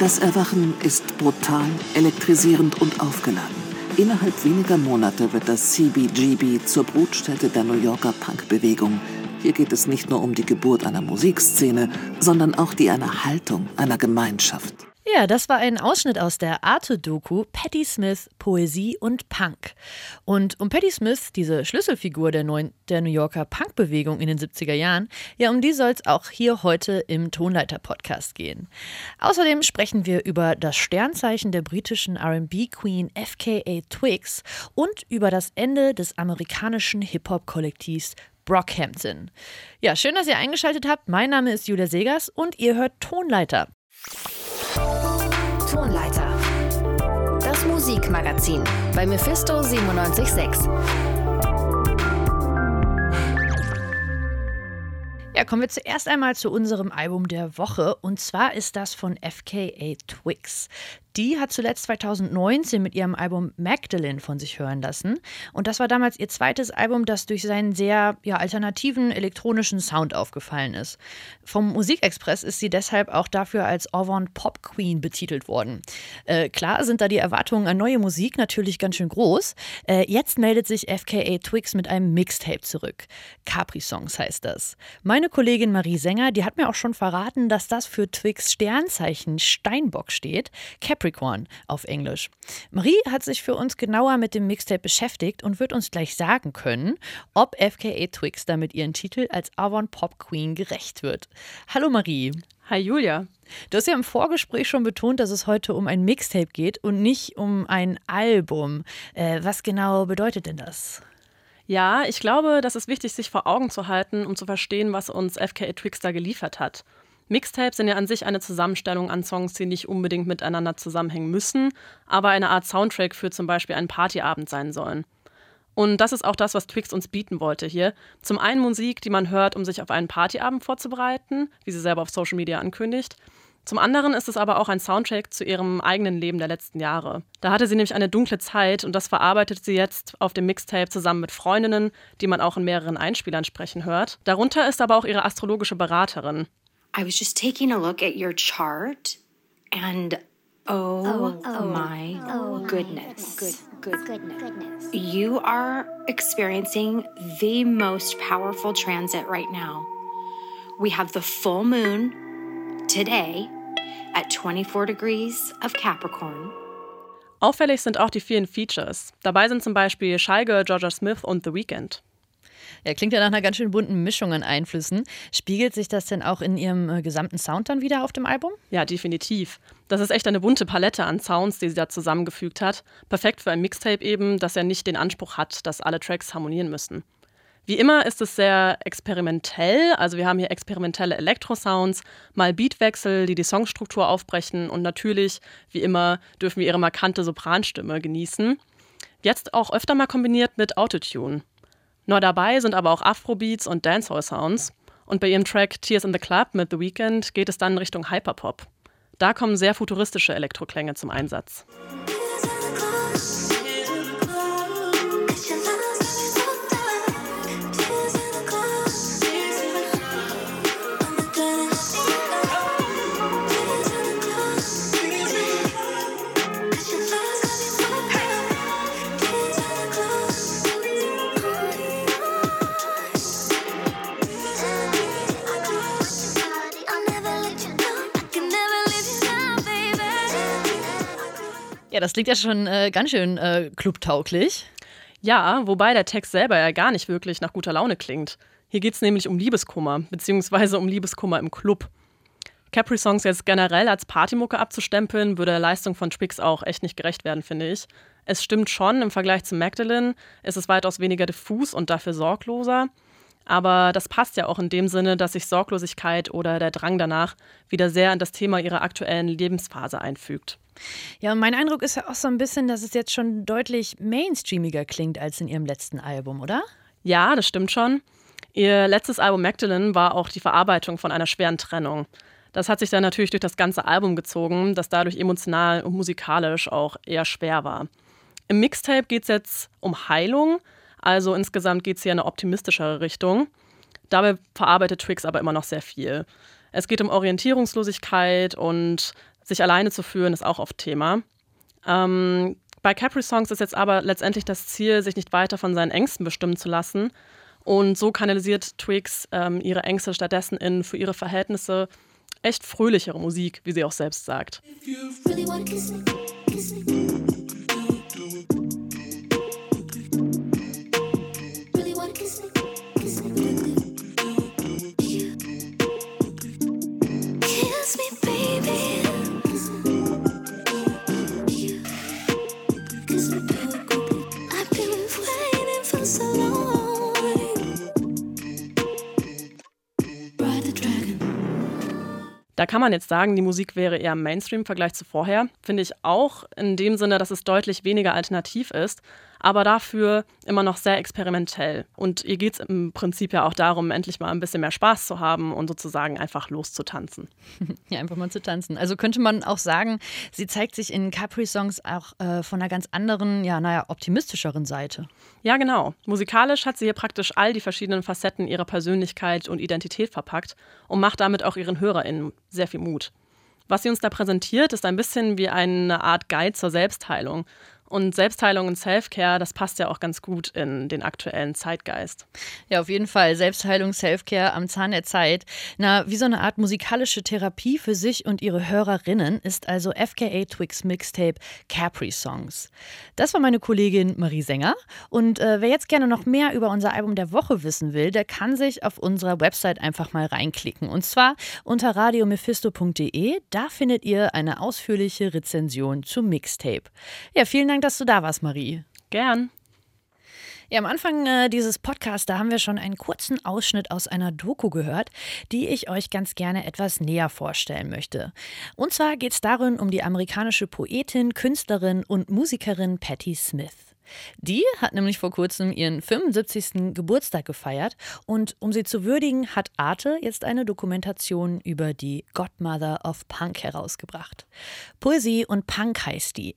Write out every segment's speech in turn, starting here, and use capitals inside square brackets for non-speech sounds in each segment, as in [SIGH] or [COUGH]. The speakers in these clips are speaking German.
Das Erwachen ist brutal, elektrisierend und aufgeladen. Innerhalb weniger Monate wird das CBGB zur Brutstätte der New Yorker Punkbewegung. Hier geht es nicht nur um die Geburt einer Musikszene, sondern auch die einer Haltung, einer Gemeinschaft. Ja, das war ein Ausschnitt aus der Arte-Doku Patti Smith, Poesie und Punk. Und um Patti Smith, diese Schlüsselfigur der, neuen, der New Yorker Punk-Bewegung in den 70er Jahren, ja, um die soll es auch hier heute im Tonleiter-Podcast gehen. Außerdem sprechen wir über das Sternzeichen der britischen RB-Queen FKA Twigs und über das Ende des amerikanischen Hip-Hop-Kollektivs Brockhampton. Ja, schön, dass ihr eingeschaltet habt. Mein Name ist Julia Segers und ihr hört Tonleiter. Tonleiter. Das Musikmagazin bei Mephisto 976. Ja, kommen wir zuerst einmal zu unserem Album der Woche. Und zwar ist das von FKA Twigs. Die hat zuletzt 2019 mit ihrem Album Magdalene von sich hören lassen. Und das war damals ihr zweites Album, das durch seinen sehr ja, alternativen elektronischen Sound aufgefallen ist. Vom Musikexpress ist sie deshalb auch dafür als Avant Pop Queen betitelt worden. Äh, klar sind da die Erwartungen an neue Musik natürlich ganz schön groß. Äh, jetzt meldet sich FKA Twigs mit einem Mixtape zurück. Capri Songs heißt das. Meine Kollegin Marie Sänger, die hat mir auch schon verraten, dass das für Twigs Sternzeichen Steinbock steht. Capri Capricorn auf Englisch. Marie hat sich für uns genauer mit dem Mixtape beschäftigt und wird uns gleich sagen können, ob FKA Twix damit ihren Titel als Avon Pop Queen gerecht wird. Hallo Marie. Hi Julia. Du hast ja im Vorgespräch schon betont, dass es heute um ein Mixtape geht und nicht um ein Album. Äh, was genau bedeutet denn das? Ja, ich glaube, das ist wichtig, sich vor Augen zu halten, um zu verstehen, was uns FKA Twix da geliefert hat. Mixtapes sind ja an sich eine Zusammenstellung an Songs, die nicht unbedingt miteinander zusammenhängen müssen, aber eine Art Soundtrack für zum Beispiel einen Partyabend sein sollen. Und das ist auch das, was Twix uns bieten wollte hier. Zum einen Musik, die man hört, um sich auf einen Partyabend vorzubereiten, wie sie selber auf Social Media ankündigt. Zum anderen ist es aber auch ein Soundtrack zu ihrem eigenen Leben der letzten Jahre. Da hatte sie nämlich eine dunkle Zeit und das verarbeitet sie jetzt auf dem Mixtape zusammen mit Freundinnen, die man auch in mehreren Einspielern sprechen hört. Darunter ist aber auch ihre astrologische Beraterin. I was just taking a look at your chart and oh, oh, oh, oh my oh, goodness. Good, good, goodness. You are experiencing the most powerful transit right now. We have the full moon today at 24 degrees of Capricorn. Auffällig sind auch die vielen Features. Dabei sind zum Beispiel Scheige, Georgia Smith und The Weeknd. Ja, klingt ja nach einer ganz schön bunten Mischung an Einflüssen. Spiegelt sich das denn auch in Ihrem äh, gesamten Sound dann wieder auf dem Album? Ja, definitiv. Das ist echt eine bunte Palette an Sounds, die sie da zusammengefügt hat. Perfekt für ein Mixtape eben, das ja nicht den Anspruch hat, dass alle Tracks harmonieren müssen. Wie immer ist es sehr experimentell, also wir haben hier experimentelle Elektrosounds, mal Beatwechsel, die die Songstruktur aufbrechen und natürlich, wie immer, dürfen wir ihre markante Sopranstimme genießen. Jetzt auch öfter mal kombiniert mit Autotune. Neu dabei sind aber auch Afrobeats und Dancehall-Sounds. Und bei ihrem Track Tears in the Club mit The Weeknd geht es dann Richtung Hyperpop. Da kommen sehr futuristische Elektroklänge zum Einsatz. Ja, das klingt ja schon äh, ganz schön äh, clubtauglich. Ja, wobei der Text selber ja gar nicht wirklich nach guter Laune klingt. Hier geht es nämlich um Liebeskummer, beziehungsweise um Liebeskummer im Club. Capri-Songs jetzt generell als Partymucke abzustempeln, würde der Leistung von Twix auch echt nicht gerecht werden, finde ich. Es stimmt schon, im Vergleich zu Magdalene ist es weitaus weniger diffus und dafür sorgloser. Aber das passt ja auch in dem Sinne, dass sich Sorglosigkeit oder der Drang danach wieder sehr in das Thema ihrer aktuellen Lebensphase einfügt. Ja, und mein Eindruck ist ja auch so ein bisschen, dass es jetzt schon deutlich mainstreamiger klingt als in ihrem letzten Album, oder? Ja, das stimmt schon. Ihr letztes Album Magdalene war auch die Verarbeitung von einer schweren Trennung. Das hat sich dann natürlich durch das ganze Album gezogen, das dadurch emotional und musikalisch auch eher schwer war. Im Mixtape geht es jetzt um Heilung, also insgesamt geht es hier in eine optimistischere Richtung. Dabei verarbeitet Twix aber immer noch sehr viel. Es geht um Orientierungslosigkeit und Sich alleine zu fühlen ist auch oft Thema. Ähm, bei Capri Songs ist jetzt aber letztendlich das Ziel, sich nicht weiter von seinen Ängsten bestimmen zu lassen. Und so kanalisiert Twigs ähm, ihre Ängste stattdessen in für ihre Verhältnisse echt fröhlichere Musik, wie sie auch selbst sagt. Really Da kann man jetzt sagen, die Musik wäre eher Mainstream im Vergleich zu vorher. Finde ich auch in dem Sinne, dass es deutlich weniger alternativ ist aber dafür immer noch sehr experimentell. Und ihr geht es im Prinzip ja auch darum, endlich mal ein bisschen mehr Spaß zu haben und sozusagen einfach loszutanzen. [LAUGHS] Ja, einfach mal zu tanzen. Also könnte man auch sagen, sie zeigt sich in Capri-Songs auch äh, von einer ganz anderen, ja, naja, optimistischeren Seite. Ja, genau. Musikalisch hat sie hier praktisch all die verschiedenen Facetten ihrer Persönlichkeit und Identität verpackt und macht damit auch ihren HörerInnen sehr viel Mut. Was sie uns da präsentiert, ist ein bisschen wie eine Art Guide zur Selbstheilung. Und Selbstheilung und Selfcare, das passt ja auch ganz gut in den aktuellen Zeitgeist. Ja, auf jeden Fall. Selbstheilung, Selfcare am Zahn der Zeit. Na, wie so eine Art musikalische Therapie für sich und ihre Hörerinnen ist also FKA Twix Mixtape Capri Songs. Das war meine Kollegin Marie Sänger. Und äh, wer jetzt gerne noch mehr über unser Album der Woche wissen will, der kann sich auf unserer Website einfach mal reinklicken. Und zwar unter radiomephisto.de. Da findet ihr eine ausführliche Rezension zum Mixtape. Ja, vielen Dank Dank, dass du da warst, Marie. Gern. Ja, am Anfang äh, dieses Podcasts, da haben wir schon einen kurzen Ausschnitt aus einer Doku gehört, die ich euch ganz gerne etwas näher vorstellen möchte. Und zwar geht es darin um die amerikanische Poetin, Künstlerin und Musikerin Patti Smith. Die hat nämlich vor kurzem ihren 75. Geburtstag gefeiert und um sie zu würdigen, hat Arte jetzt eine Dokumentation über die Godmother of Punk herausgebracht. Poesie und Punk heißt die.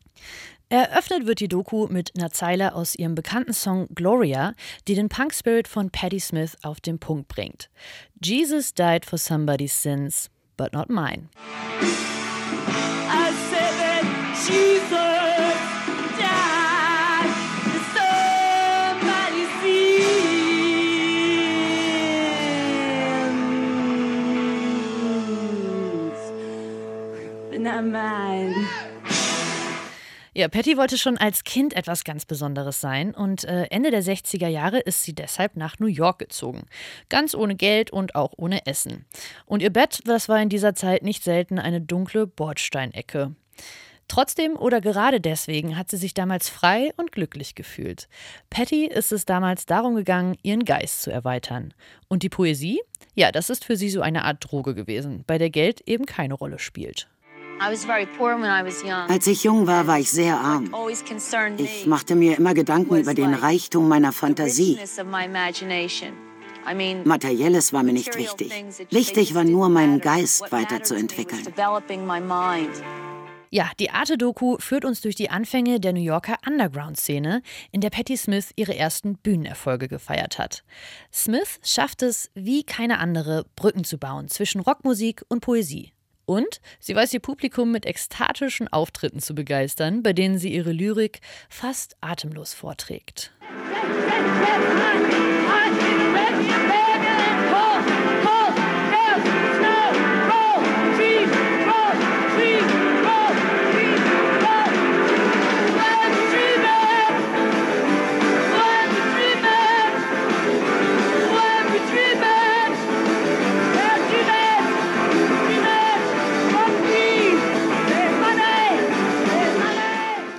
Eröffnet wird die Doku mit einer Zeile aus ihrem bekannten Song Gloria, die den Punk-Spirit von Patti Smith auf den Punkt bringt. Jesus died for somebody's sins, but not mine. I said that Jesus died for somebody's sins, but not mine. Ja, Patty wollte schon als Kind etwas ganz Besonderes sein und äh, Ende der 60er Jahre ist sie deshalb nach New York gezogen. Ganz ohne Geld und auch ohne Essen. Und ihr Bett, das war in dieser Zeit nicht selten eine dunkle Bordsteinecke. Trotzdem oder gerade deswegen hat sie sich damals frei und glücklich gefühlt. Patty ist es damals darum gegangen, ihren Geist zu erweitern. Und die Poesie? Ja, das ist für sie so eine Art Droge gewesen, bei der Geld eben keine Rolle spielt. Als ich jung war, war ich sehr arm. Ich machte mir immer Gedanken über den Reichtum meiner Fantasie. Materielles war mir nicht wichtig. Wichtig war nur, meinen Geist weiterzuentwickeln. Ja, die Arte-Doku führt uns durch die Anfänge der New Yorker Underground-Szene, in der Patti Smith ihre ersten Bühnenerfolge gefeiert hat. Smith schafft es, wie keine andere, Brücken zu bauen zwischen Rockmusik und Poesie. Und sie weiß ihr Publikum mit ekstatischen Auftritten zu begeistern, bei denen sie ihre Lyrik fast atemlos vorträgt.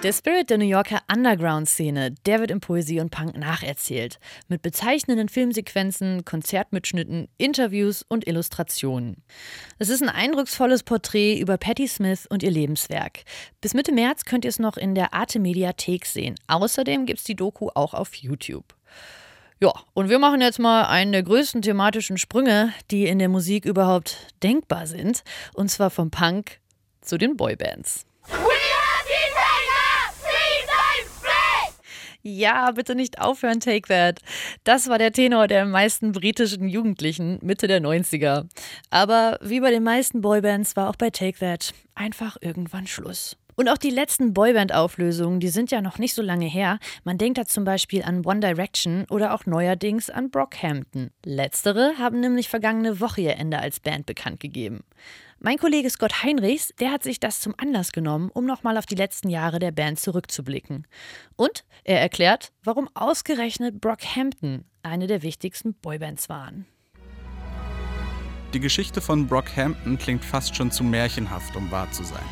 Der Spirit der New Yorker Underground-Szene, der wird in Poesie und Punk nacherzählt. Mit bezeichnenden Filmsequenzen, Konzertmitschnitten, Interviews und Illustrationen. Es ist ein eindrucksvolles Porträt über Patti Smith und ihr Lebenswerk. Bis Mitte März könnt ihr es noch in der Arte Mediathek sehen. Außerdem gibt es die Doku auch auf YouTube. Ja, und wir machen jetzt mal einen der größten thematischen Sprünge, die in der Musik überhaupt denkbar sind. Und zwar vom Punk zu den Boybands. Ja, bitte nicht aufhören, Take That. Das war der Tenor der meisten britischen Jugendlichen Mitte der 90er. Aber wie bei den meisten Boybands war auch bei Take That einfach irgendwann Schluss. Und auch die letzten Boyband-Auflösungen, die sind ja noch nicht so lange her. Man denkt da zum Beispiel an One Direction oder auch neuerdings an Brockhampton. Letztere haben nämlich vergangene Woche ihr Ende als Band bekannt gegeben. Mein Kollege Scott Heinrichs, der hat sich das zum Anlass genommen, um nochmal auf die letzten Jahre der Band zurückzublicken. Und er erklärt, warum ausgerechnet Brockhampton eine der wichtigsten Boybands waren. Die Geschichte von Brockhampton klingt fast schon zu märchenhaft, um wahr zu sein.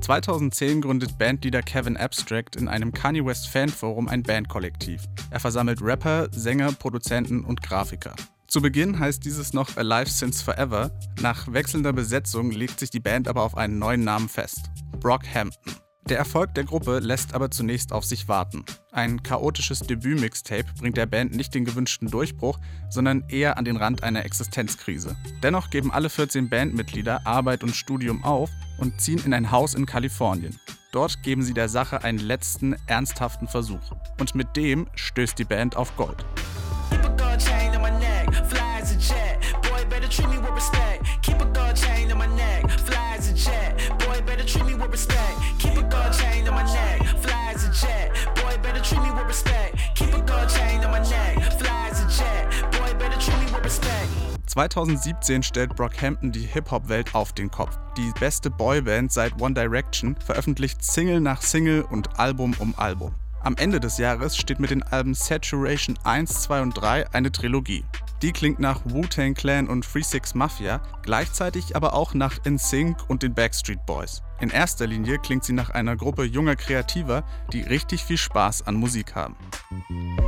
2010 gründet Bandleader Kevin Abstract in einem Kanye West Fanforum ein Bandkollektiv. Er versammelt Rapper, Sänger, Produzenten und Grafiker. Zu Beginn heißt dieses noch Alive Since Forever. Nach wechselnder Besetzung legt sich die Band aber auf einen neuen Namen fest: Brockhampton. Der Erfolg der Gruppe lässt aber zunächst auf sich warten. Ein chaotisches Debüt-Mixtape bringt der Band nicht den gewünschten Durchbruch, sondern eher an den Rand einer Existenzkrise. Dennoch geben alle 14 Bandmitglieder Arbeit und Studium auf und ziehen in ein Haus in Kalifornien. Dort geben sie der Sache einen letzten, ernsthaften Versuch. Und mit dem stößt die Band auf Gold. Respect. Keep a gold chain on my neck, flies a jet. Boy, better treat me with respect. Keep a gold chain on my neck, flies a jet. Boy, better treat me with respect. 2017 stellt Brockhampton die Hip-Hop-Welt auf den Kopf. Die beste Boyband seit One Direction veröffentlicht Single nach Single und Album um Album. Am Ende des Jahres steht mit den Alben Saturation 1, 2 und 3 eine Trilogie. Die klingt nach Wu-Tang Clan und Free Six Mafia, gleichzeitig aber auch nach NSYNC und den Backstreet Boys. In erster Linie klingt sie nach einer Gruppe junger Kreativer, die richtig viel Spaß an Musik haben.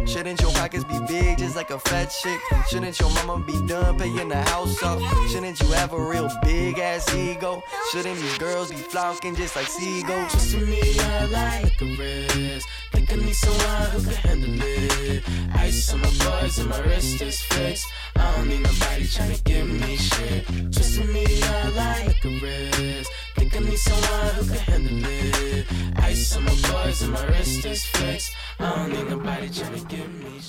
Shouldn't your pockets be big just like a fat chick? Shouldn't your mama be done paying the house up? Shouldn't you have a real big ass ego? Shouldn't these girls be flocking just like seagulls? Just to me, I like a. Think I need someone who can handle it. Ice on my bars and my wrist is fixed. I don't need nobody trying to give me shit. Just to me, I like a. Think I need someone who can handle it. Ice on my bars and my wrist is fixed.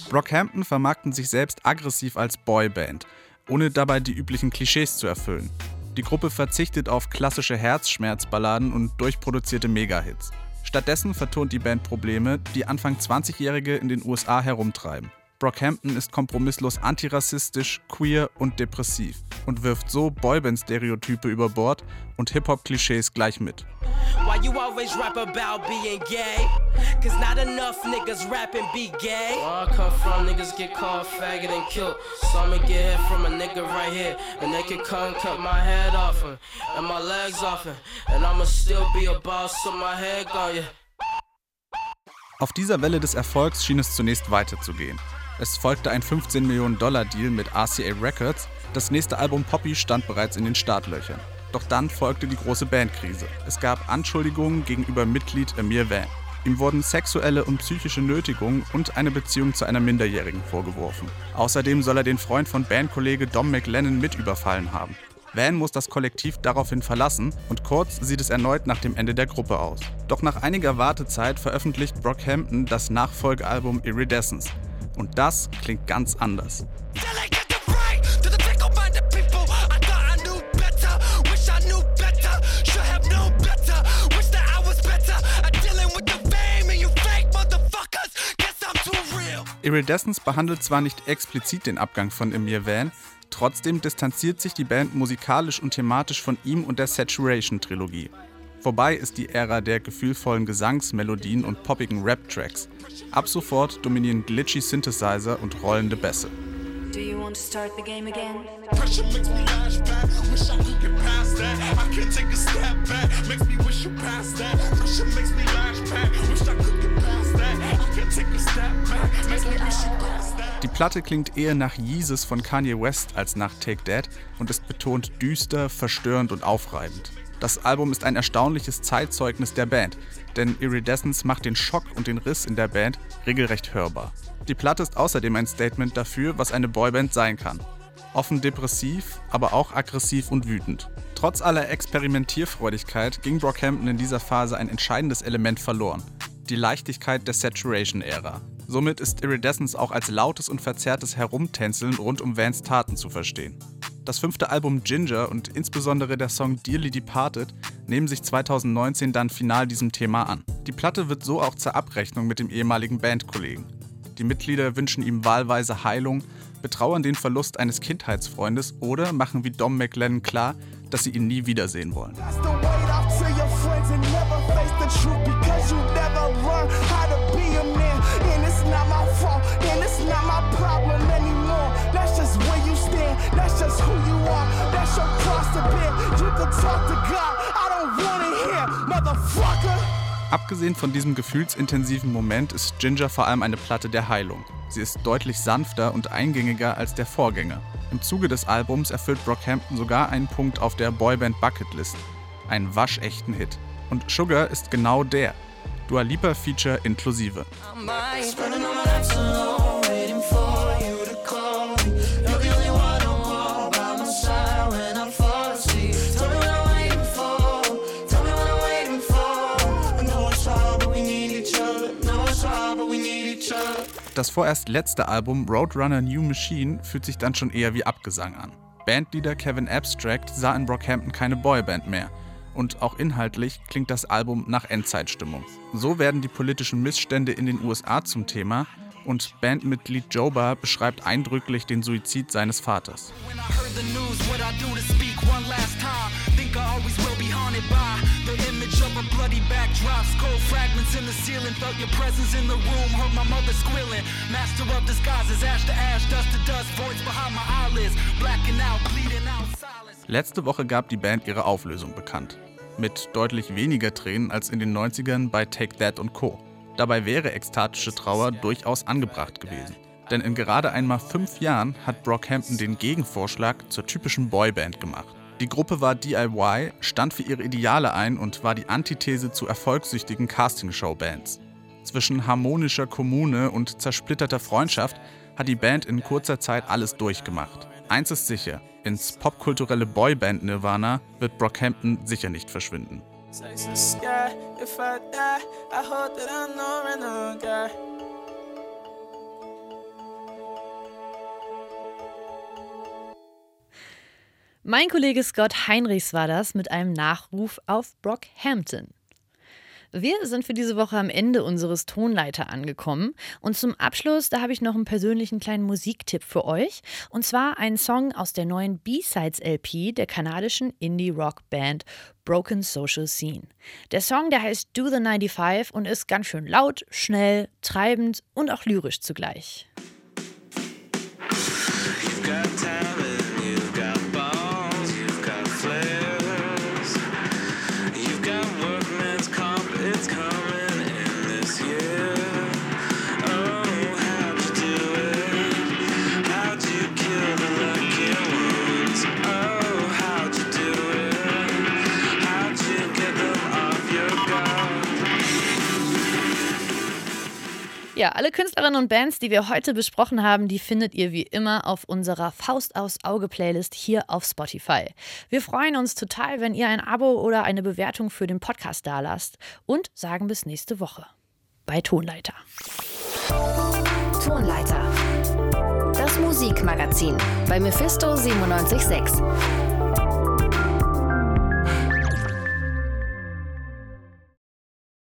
Brockhampton vermarkten sich selbst aggressiv als Boyband, ohne dabei die üblichen Klischees zu erfüllen. Die Gruppe verzichtet auf klassische Herzschmerzballaden und durchproduzierte Megahits. Stattdessen vertont die Band Probleme, die Anfang 20-Jährige in den USA herumtreiben. Brockhampton ist kompromisslos antirassistisch, queer und depressiv und wirft so Boyband-Stereotype über Bord und Hip-Hop-Klischees gleich mit. Why you always rap about being gay? Cause not enough niggas rap and be gay. Where I come from, niggas get called faggot and killed. So I'ma get hit from a nigga right here. And they can come cut my head off him, and my legs off him. And I'ma still be a boss, so my head gone, yeah. Auf dieser Welle des Erfolgs schien es zunächst weiterzugehen. Es folgte ein 15 Millionen Dollar Deal mit RCA Records. Das nächste Album Poppy stand bereits in den Startlöchern. Doch dann folgte die große Bandkrise. Es gab Anschuldigungen gegenüber Mitglied Amir Van. Ihm wurden sexuelle und psychische Nötigungen und eine Beziehung zu einer Minderjährigen vorgeworfen. Außerdem soll er den Freund von Bandkollege Dom McLennan mit überfallen haben. Van muss das Kollektiv daraufhin verlassen und kurz sieht es erneut nach dem Ende der Gruppe aus. Doch nach einiger Wartezeit veröffentlicht Brockhampton das Nachfolgealbum Iridescence. Und das klingt ganz anders. Iridescence behandelt zwar nicht explizit den Abgang von Emir Van, trotzdem distanziert sich die Band musikalisch und thematisch von ihm und der Saturation-Trilogie. Vorbei ist die Ära der gefühlvollen Gesangsmelodien und poppigen Rap-Tracks. Ab sofort dominieren glitchy Synthesizer und rollende Bässe. Do you want to start the game again? Pressure makes me back. Wish I could get past that. I can't take a step back. Makes me wish you past that. Pressure makes me back. Wish I could get past that. I can't take a step back. Makes me wish you past that. Die Platte klingt eher nach Yeezus von Kanye West als nach Take That und ist betont düster, verstörend und aufreibend. Das Album ist ein erstaunliches Zeitzeugnis der Band, denn Iridescence macht den Schock und den Riss in der Band regelrecht hörbar. Die Platte ist außerdem ein Statement dafür, was eine Boyband sein kann. Offen depressiv, aber auch aggressiv und wütend. Trotz aller Experimentierfreudigkeit ging Brockhampton in dieser Phase ein entscheidendes Element verloren. die Leichtigkeit der Saturation-Ära. Somit ist Iridescence auch als lautes und verzerrtes Herumtänzeln rund um Vans Taten zu verstehen. Das fünfte Album Ginger und insbesondere der Song Dearly Departed nehmen sich 2019 dann final diesem Thema an. Die Platte wird so auch zur Abrechnung mit dem ehemaligen Bandkollegen. Die Mitglieder wünschen ihm wahlweise Heilung, betrauern den Verlust eines Kindheitsfreundes oder machen wie Dom McLennan klar, dass sie ihn nie wiedersehen wollen. Abgesehen von diesem gefühlsintensiven Moment ist Ginger vor allem eine Platte der Heilung. Sie ist deutlich sanfter und eingängiger als der Vorgänger. Im Zuge des Albums erfüllt Brockhampton sogar einen Punkt auf der Boyband Bucketlist. Einen waschechten Hit. Und Sugar ist genau der. Dua Lipa Feature inklusive. Das vorerst letzte Album Roadrunner New Machine fühlt sich dann schon eher wie Abgesang an. Bandleader Kevin Abstract sah in Brockhampton keine Boyband mehr. Und auch inhaltlich klingt das Album nach Endzeitstimmung. So werden die politischen Missstände in den USA zum Thema und Bandmitglied Joba beschreibt eindrücklich den Suizid seines Vaters. Letzte Woche gab die Band ihre Auflösung bekannt. Mit deutlich weniger Tränen als in den 90ern bei Take That und Co. Dabei wäre ekstatische Trauer durchaus angebracht gewesen. Denn in gerade einmal fünf Jahren hat Brockhampton den Gegenvorschlag zur typischen Boyband gemacht. Die Gruppe war DIY, stand für ihre Ideale ein und war die Antithese zu erfolgssüchtigen Castingshow-Bands. Zwischen harmonischer Kommune und zersplitterter Freundschaft hat die Band in kurzer Zeit alles durchgemacht. Eins ist sicher, ins popkulturelle Boyband-Nirvana wird Brockhampton sicher nicht verschwinden. Mein Kollege Scott Heinrichs war das mit einem Nachruf auf Brockhampton. Wir sind für diese Woche am Ende unseres Tonleiter angekommen. Und zum Abschluss, da habe ich noch einen persönlichen kleinen Musiktipp für euch. Und zwar einen Song aus der neuen B-Sides-LP der kanadischen Indie-Rock-Band Broken Social Scene. Der Song, der heißt Do the 95 und ist ganz schön laut, schnell, treibend und auch lyrisch zugleich. Ja, alle Künstlerinnen und Bands, die wir heute besprochen haben, die findet ihr wie immer auf unserer Faust aus Auge Playlist hier auf Spotify. Wir freuen uns total, wenn ihr ein Abo oder eine Bewertung für den Podcast dalasst und sagen bis nächste Woche bei Tonleiter. Tonleiter. Das Musikmagazin bei Mephisto 976.